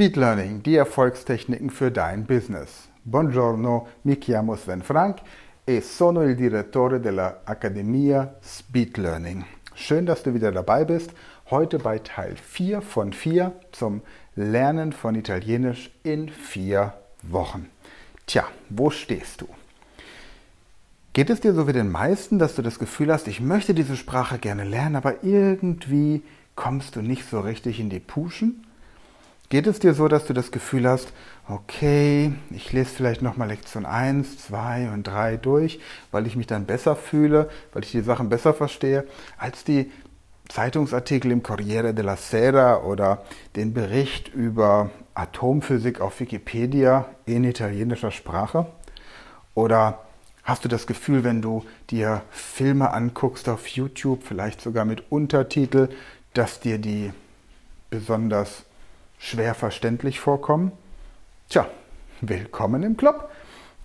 Speed Learning, die Erfolgstechniken für dein Business. Buongiorno, mi chiamo Sven Frank e sono il direttore della Accademia Speed Learning. Schön, dass du wieder dabei bist. Heute bei Teil 4 von 4 zum Lernen von Italienisch in 4 Wochen. Tja, wo stehst du? Geht es dir so wie den meisten, dass du das Gefühl hast, ich möchte diese Sprache gerne lernen, aber irgendwie kommst du nicht so richtig in die Puschen? Geht es dir so, dass du das Gefühl hast, okay, ich lese vielleicht nochmal Lektion 1, 2 und 3 durch, weil ich mich dann besser fühle, weil ich die Sachen besser verstehe, als die Zeitungsartikel im Corriere della Sera oder den Bericht über Atomphysik auf Wikipedia in italienischer Sprache? Oder hast du das Gefühl, wenn du dir Filme anguckst auf YouTube, vielleicht sogar mit Untertitel, dass dir die besonders schwer verständlich vorkommen? Tja, willkommen im Club.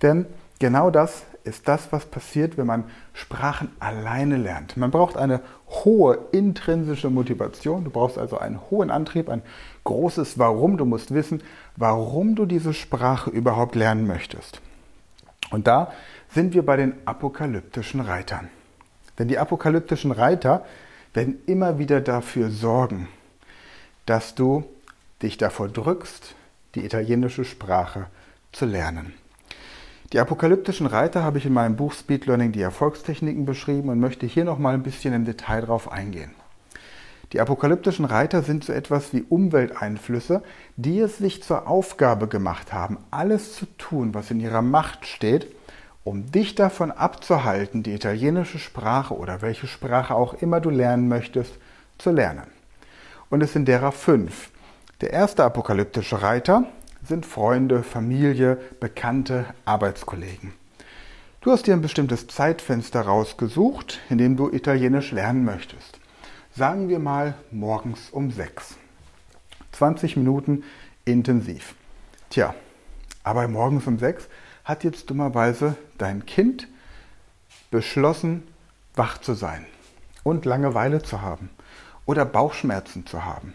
Denn genau das ist das, was passiert, wenn man Sprachen alleine lernt. Man braucht eine hohe intrinsische Motivation. Du brauchst also einen hohen Antrieb, ein großes Warum. Du musst wissen, warum du diese Sprache überhaupt lernen möchtest. Und da sind wir bei den apokalyptischen Reitern. Denn die apokalyptischen Reiter werden immer wieder dafür sorgen, dass du dich davor drückst, die italienische Sprache zu lernen. Die apokalyptischen Reiter habe ich in meinem Buch Speed Learning die Erfolgstechniken beschrieben und möchte hier noch mal ein bisschen im Detail drauf eingehen. Die apokalyptischen Reiter sind so etwas wie Umwelteinflüsse, die es sich zur Aufgabe gemacht haben, alles zu tun, was in ihrer Macht steht, um dich davon abzuhalten, die italienische Sprache oder welche Sprache auch immer du lernen möchtest, zu lernen. Und es sind derer fünf. Der erste apokalyptische Reiter sind Freunde, Familie, Bekannte, Arbeitskollegen. Du hast dir ein bestimmtes Zeitfenster rausgesucht, in dem du Italienisch lernen möchtest. Sagen wir mal morgens um sechs. 20 Minuten intensiv. Tja, aber morgens um sechs hat jetzt dummerweise dein Kind beschlossen, wach zu sein und Langeweile zu haben oder Bauchschmerzen zu haben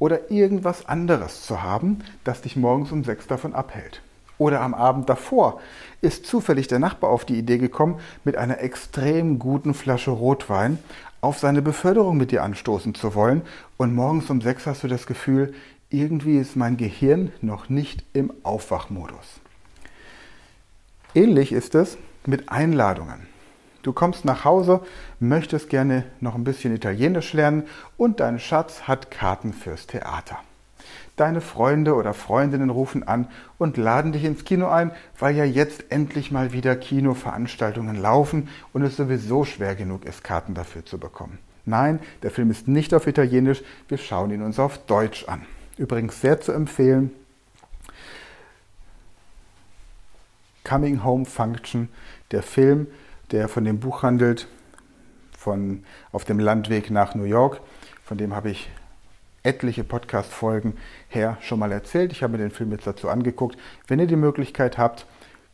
oder irgendwas anderes zu haben, das dich morgens um sechs davon abhält. Oder am Abend davor ist zufällig der Nachbar auf die Idee gekommen, mit einer extrem guten Flasche Rotwein auf seine Beförderung mit dir anstoßen zu wollen. Und morgens um sechs hast du das Gefühl, irgendwie ist mein Gehirn noch nicht im Aufwachmodus. Ähnlich ist es mit Einladungen. Du kommst nach Hause, möchtest gerne noch ein bisschen Italienisch lernen und dein Schatz hat Karten fürs Theater. Deine Freunde oder Freundinnen rufen an und laden dich ins Kino ein, weil ja jetzt endlich mal wieder Kinoveranstaltungen laufen und es sowieso schwer genug ist, Karten dafür zu bekommen. Nein, der Film ist nicht auf Italienisch, wir schauen ihn uns auf Deutsch an. Übrigens sehr zu empfehlen. Coming Home Function, der Film der von dem Buch handelt, von Auf dem Landweg nach New York. Von dem habe ich etliche Podcast-Folgen her schon mal erzählt. Ich habe mir den Film jetzt dazu angeguckt. Wenn ihr die Möglichkeit habt,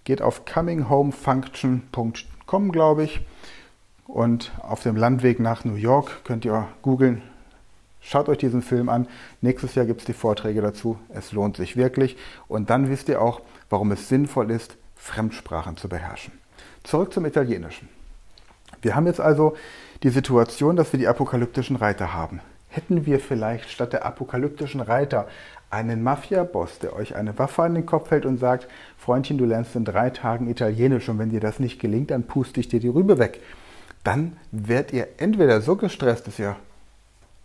geht auf cominghomefunction.com, glaube ich. Und auf dem Landweg nach New York könnt ihr googeln. Schaut euch diesen Film an. Nächstes Jahr gibt es die Vorträge dazu. Es lohnt sich wirklich. Und dann wisst ihr auch, warum es sinnvoll ist, Fremdsprachen zu beherrschen. Zurück zum Italienischen. Wir haben jetzt also die Situation, dass wir die apokalyptischen Reiter haben. Hätten wir vielleicht statt der apokalyptischen Reiter einen Mafia-Boss, der euch eine Waffe an den Kopf hält und sagt, Freundchen, du lernst in drei Tagen Italienisch und wenn dir das nicht gelingt, dann puste ich dir die Rübe weg. Dann werdet ihr entweder so gestresst, dass ihr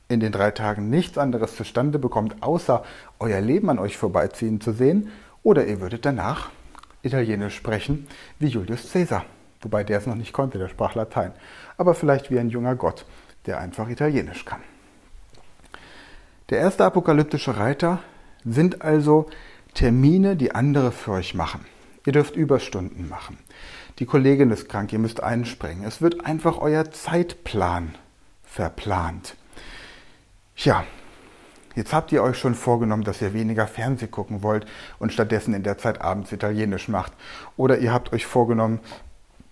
in den drei Tagen nichts anderes zustande bekommt, außer euer Leben an euch vorbeiziehen zu sehen, oder ihr würdet danach Italienisch sprechen wie Julius Caesar. Wobei der es noch nicht konnte, der sprach Latein. Aber vielleicht wie ein junger Gott, der einfach Italienisch kann. Der erste apokalyptische Reiter sind also Termine, die andere für euch machen. Ihr dürft Überstunden machen. Die Kollegin ist krank, ihr müsst einspringen. Es wird einfach euer Zeitplan verplant. Ja, Jetzt habt ihr euch schon vorgenommen, dass ihr weniger Fernseh gucken wollt und stattdessen in der Zeit abends Italienisch macht. Oder ihr habt euch vorgenommen,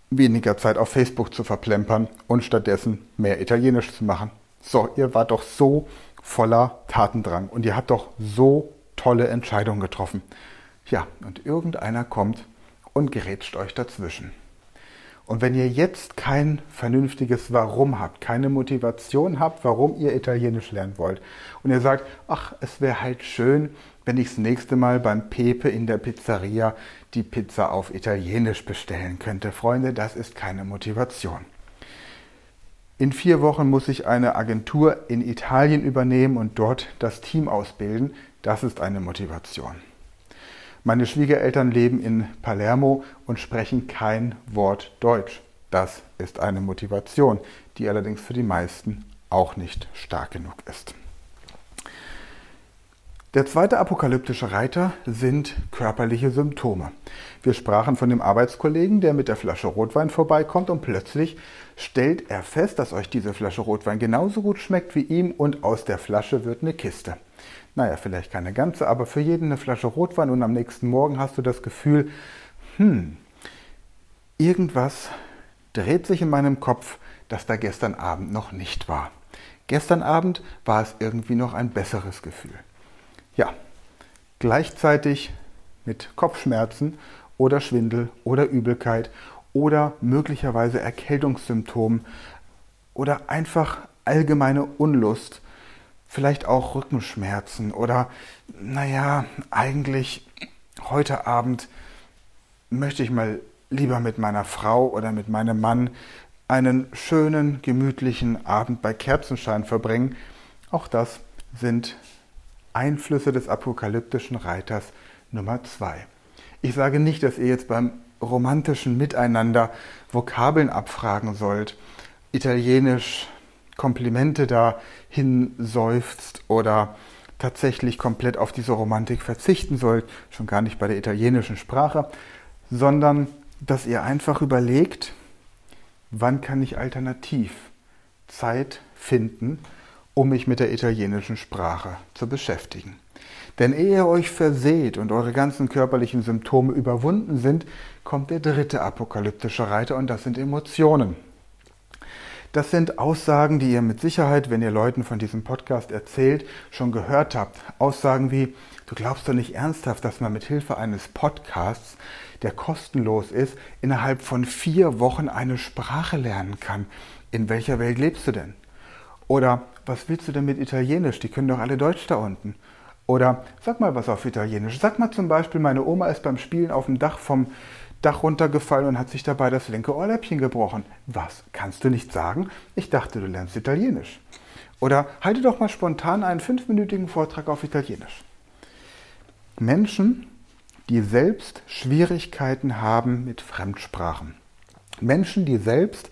weniger Zeit auf Facebook zu verplempern und stattdessen mehr Italienisch zu machen. So, ihr wart doch so voller Tatendrang und ihr habt doch so tolle Entscheidung getroffen. Ja, und irgendeiner kommt und gerätscht euch dazwischen. Und wenn ihr jetzt kein vernünftiges Warum habt, keine Motivation habt, warum ihr Italienisch lernen wollt, und ihr sagt, ach, es wäre halt schön, wenn ich das nächste Mal beim Pepe in der Pizzeria die Pizza auf Italienisch bestellen könnte. Freunde, das ist keine Motivation. In vier Wochen muss ich eine Agentur in Italien übernehmen und dort das Team ausbilden. Das ist eine Motivation. Meine Schwiegereltern leben in Palermo und sprechen kein Wort Deutsch. Das ist eine Motivation, die allerdings für die meisten auch nicht stark genug ist. Der zweite apokalyptische Reiter sind körperliche Symptome. Wir sprachen von dem Arbeitskollegen, der mit der Flasche Rotwein vorbeikommt und plötzlich stellt er fest, dass euch diese Flasche Rotwein genauso gut schmeckt wie ihm und aus der Flasche wird eine Kiste. Naja, vielleicht keine ganze, aber für jeden eine Flasche Rotwein und am nächsten Morgen hast du das Gefühl, hm, irgendwas dreht sich in meinem Kopf, das da gestern Abend noch nicht war. Gestern Abend war es irgendwie noch ein besseres Gefühl. Ja, gleichzeitig mit Kopfschmerzen oder Schwindel oder Übelkeit oder möglicherweise Erkältungssymptomen oder einfach allgemeine Unlust, vielleicht auch Rückenschmerzen oder naja, eigentlich heute Abend möchte ich mal lieber mit meiner Frau oder mit meinem Mann einen schönen, gemütlichen Abend bei Kerzenschein verbringen. Auch das sind Einflüsse des apokalyptischen Reiters Nummer zwei. Ich sage nicht, dass ihr jetzt beim romantischen Miteinander Vokabeln abfragen sollt, italienisch Komplimente dahin seufzt oder tatsächlich komplett auf diese Romantik verzichten sollt, schon gar nicht bei der italienischen Sprache, sondern dass ihr einfach überlegt, wann kann ich alternativ Zeit finden, um mich mit der italienischen Sprache zu beschäftigen. Denn ehe ihr euch verseht und eure ganzen körperlichen Symptome überwunden sind, kommt der dritte apokalyptische Reiter und das sind Emotionen. Das sind Aussagen, die ihr mit Sicherheit, wenn ihr Leuten von diesem Podcast erzählt, schon gehört habt. Aussagen wie, du glaubst doch nicht ernsthaft, dass man mit Hilfe eines Podcasts, der kostenlos ist, innerhalb von vier Wochen eine Sprache lernen kann. In welcher Welt lebst du denn? Oder was willst du denn mit Italienisch? Die können doch alle Deutsch da unten. Oder sag mal was auf Italienisch. Sag mal zum Beispiel, meine Oma ist beim Spielen auf dem Dach vom Dach runtergefallen und hat sich dabei das linke Ohrläppchen gebrochen. Was? Kannst du nicht sagen? Ich dachte, du lernst Italienisch. Oder halte doch mal spontan einen fünfminütigen Vortrag auf Italienisch. Menschen, die selbst Schwierigkeiten haben mit Fremdsprachen. Menschen, die selbst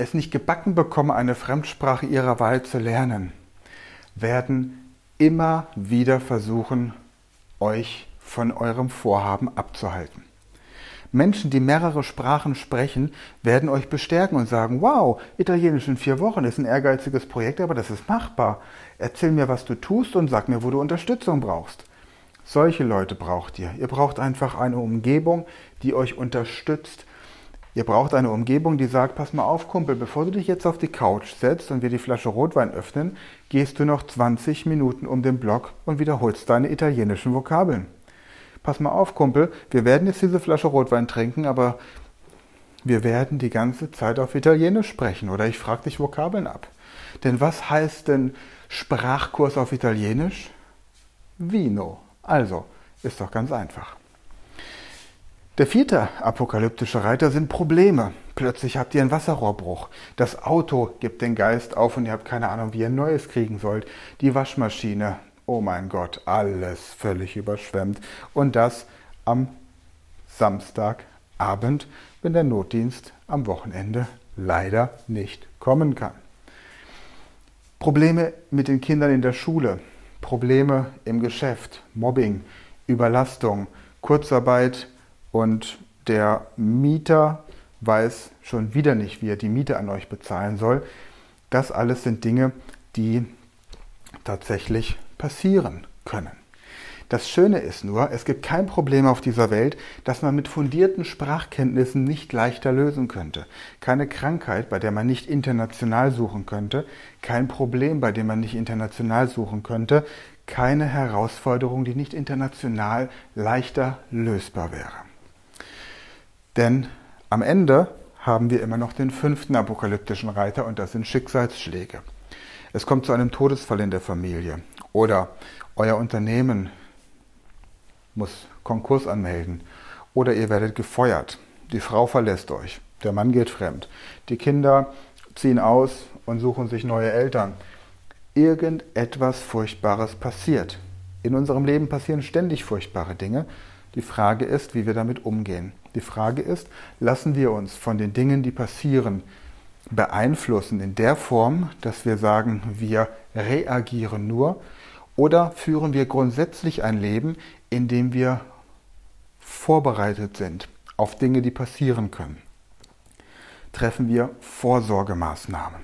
es nicht gebacken bekommen, eine Fremdsprache ihrer Wahl zu lernen, werden immer wieder versuchen, euch von eurem Vorhaben abzuhalten. Menschen, die mehrere Sprachen sprechen, werden euch bestärken und sagen, wow, Italienisch in vier Wochen ist ein ehrgeiziges Projekt, aber das ist machbar. Erzähl mir, was du tust und sag mir, wo du Unterstützung brauchst. Solche Leute braucht ihr. Ihr braucht einfach eine Umgebung, die euch unterstützt, Ihr braucht eine Umgebung, die sagt, pass mal auf, Kumpel, bevor du dich jetzt auf die Couch setzt und wir die Flasche Rotwein öffnen, gehst du noch 20 Minuten um den Block und wiederholst deine italienischen Vokabeln. Pass mal auf, Kumpel, wir werden jetzt diese Flasche Rotwein trinken, aber wir werden die ganze Zeit auf Italienisch sprechen oder ich frage dich Vokabeln ab. Denn was heißt denn Sprachkurs auf Italienisch? Vino. Also, ist doch ganz einfach. Der vierte apokalyptische Reiter sind Probleme. Plötzlich habt ihr einen Wasserrohrbruch. Das Auto gibt den Geist auf und ihr habt keine Ahnung, wie ihr ein neues kriegen sollt. Die Waschmaschine, oh mein Gott, alles völlig überschwemmt. Und das am Samstagabend, wenn der Notdienst am Wochenende leider nicht kommen kann. Probleme mit den Kindern in der Schule, Probleme im Geschäft, Mobbing, Überlastung, Kurzarbeit, und der Mieter weiß schon wieder nicht, wie er die Miete an euch bezahlen soll. Das alles sind Dinge, die tatsächlich passieren können. Das Schöne ist nur, es gibt kein Problem auf dieser Welt, das man mit fundierten Sprachkenntnissen nicht leichter lösen könnte. Keine Krankheit, bei der man nicht international suchen könnte. Kein Problem, bei dem man nicht international suchen könnte. keine Herausforderung, die nicht international leichter lösbar wäre. Denn am Ende haben wir immer noch den fünften apokalyptischen Reiter und das sind Schicksalsschläge. Es kommt zu einem Todesfall in der Familie oder euer Unternehmen muss Konkurs anmelden oder ihr werdet gefeuert. Die Frau verlässt euch, der Mann geht fremd, die Kinder ziehen aus und suchen sich neue Eltern. Irgendetwas Furchtbares passiert. In unserem Leben passieren ständig furchtbare Dinge. Die Frage ist, wie wir damit umgehen. Die Frage ist, lassen wir uns von den Dingen, die passieren, beeinflussen in der Form, dass wir sagen, wir reagieren nur, oder führen wir grundsätzlich ein Leben, in dem wir vorbereitet sind auf Dinge, die passieren können? Treffen wir Vorsorgemaßnahmen?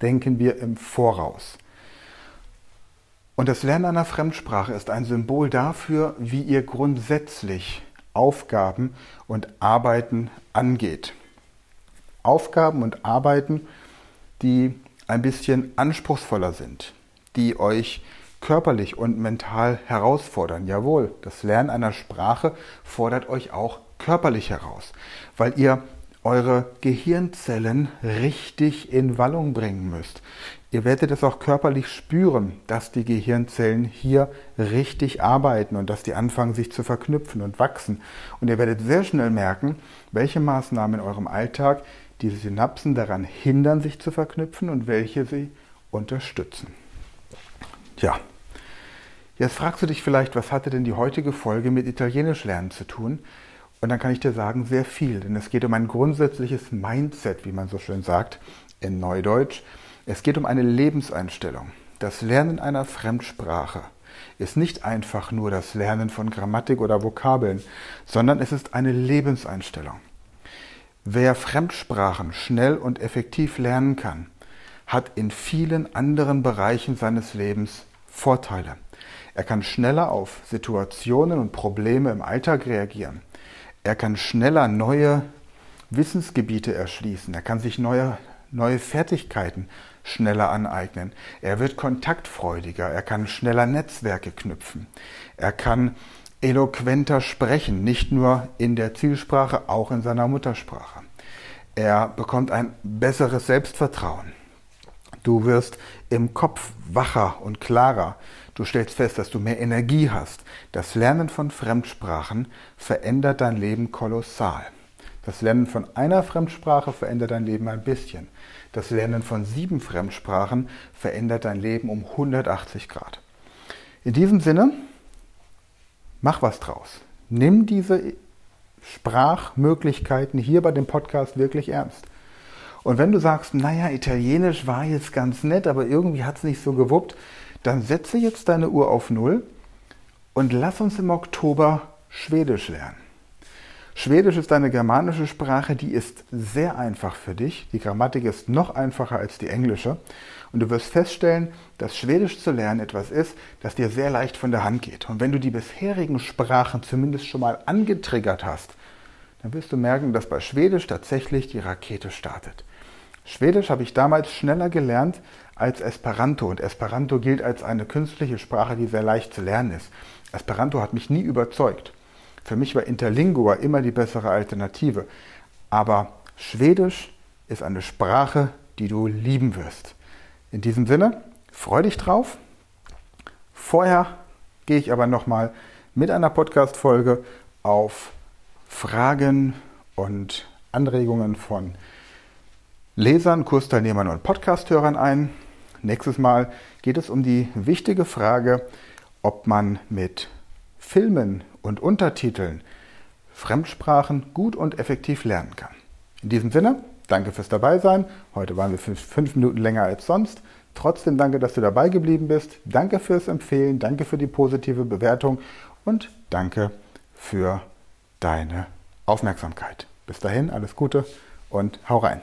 Denken wir im Voraus? Und das Lernen einer Fremdsprache ist ein Symbol dafür, wie ihr grundsätzlich Aufgaben und Arbeiten angeht. Aufgaben und Arbeiten, die ein bisschen anspruchsvoller sind, die euch körperlich und mental herausfordern. Jawohl, das Lernen einer Sprache fordert euch auch körperlich heraus, weil ihr eure Gehirnzellen richtig in Wallung bringen müsst. Ihr werdet es auch körperlich spüren, dass die Gehirnzellen hier richtig arbeiten und dass die anfangen sich zu verknüpfen und wachsen. Und ihr werdet sehr schnell merken, welche Maßnahmen in eurem Alltag diese Synapsen daran hindern, sich zu verknüpfen und welche sie unterstützen. Ja, jetzt fragst du dich vielleicht, was hatte denn die heutige Folge mit Italienisch lernen zu tun? Und dann kann ich dir sagen, sehr viel, denn es geht um ein grundsätzliches Mindset, wie man so schön sagt in Neudeutsch. Es geht um eine Lebenseinstellung. Das Lernen einer Fremdsprache ist nicht einfach nur das Lernen von Grammatik oder Vokabeln, sondern es ist eine Lebenseinstellung. Wer Fremdsprachen schnell und effektiv lernen kann, hat in vielen anderen Bereichen seines Lebens Vorteile. Er kann schneller auf Situationen und Probleme im Alltag reagieren. Er kann schneller neue Wissensgebiete erschließen. Er kann sich neue, neue Fertigkeiten schneller aneignen. Er wird kontaktfreudiger. Er kann schneller Netzwerke knüpfen. Er kann eloquenter sprechen, nicht nur in der Zielsprache, auch in seiner Muttersprache. Er bekommt ein besseres Selbstvertrauen. Du wirst im Kopf wacher und klarer. Du stellst fest, dass du mehr Energie hast. Das Lernen von Fremdsprachen verändert dein Leben kolossal. Das Lernen von einer Fremdsprache verändert dein Leben ein bisschen. Das Lernen von sieben Fremdsprachen verändert dein Leben um 180 Grad. In diesem Sinne, mach was draus. Nimm diese Sprachmöglichkeiten hier bei dem Podcast wirklich ernst. Und wenn du sagst, naja, Italienisch war jetzt ganz nett, aber irgendwie hat es nicht so gewuppt, dann setze jetzt deine Uhr auf Null und lass uns im Oktober Schwedisch lernen. Schwedisch ist eine germanische Sprache, die ist sehr einfach für dich. Die Grammatik ist noch einfacher als die englische. Und du wirst feststellen, dass Schwedisch zu lernen etwas ist, das dir sehr leicht von der Hand geht. Und wenn du die bisherigen Sprachen zumindest schon mal angetriggert hast, dann wirst du merken, dass bei Schwedisch tatsächlich die Rakete startet. Schwedisch habe ich damals schneller gelernt als Esperanto. Und Esperanto gilt als eine künstliche Sprache, die sehr leicht zu lernen ist. Esperanto hat mich nie überzeugt. Für mich war Interlingua immer die bessere Alternative. Aber Schwedisch ist eine Sprache, die du lieben wirst. In diesem Sinne, freu dich drauf. Vorher gehe ich aber nochmal mit einer Podcast-Folge auf Fragen und Anregungen von Lesern, Kursteilnehmern und Podcasthörern ein. Nächstes Mal geht es um die wichtige Frage, ob man mit Filmen und Untertiteln Fremdsprachen gut und effektiv lernen kann. In diesem Sinne, danke fürs Dabeisein. Heute waren wir fünf, fünf Minuten länger als sonst. Trotzdem danke, dass du dabei geblieben bist. Danke fürs Empfehlen, danke für die positive Bewertung und danke für deine Aufmerksamkeit. Bis dahin, alles Gute und hau rein.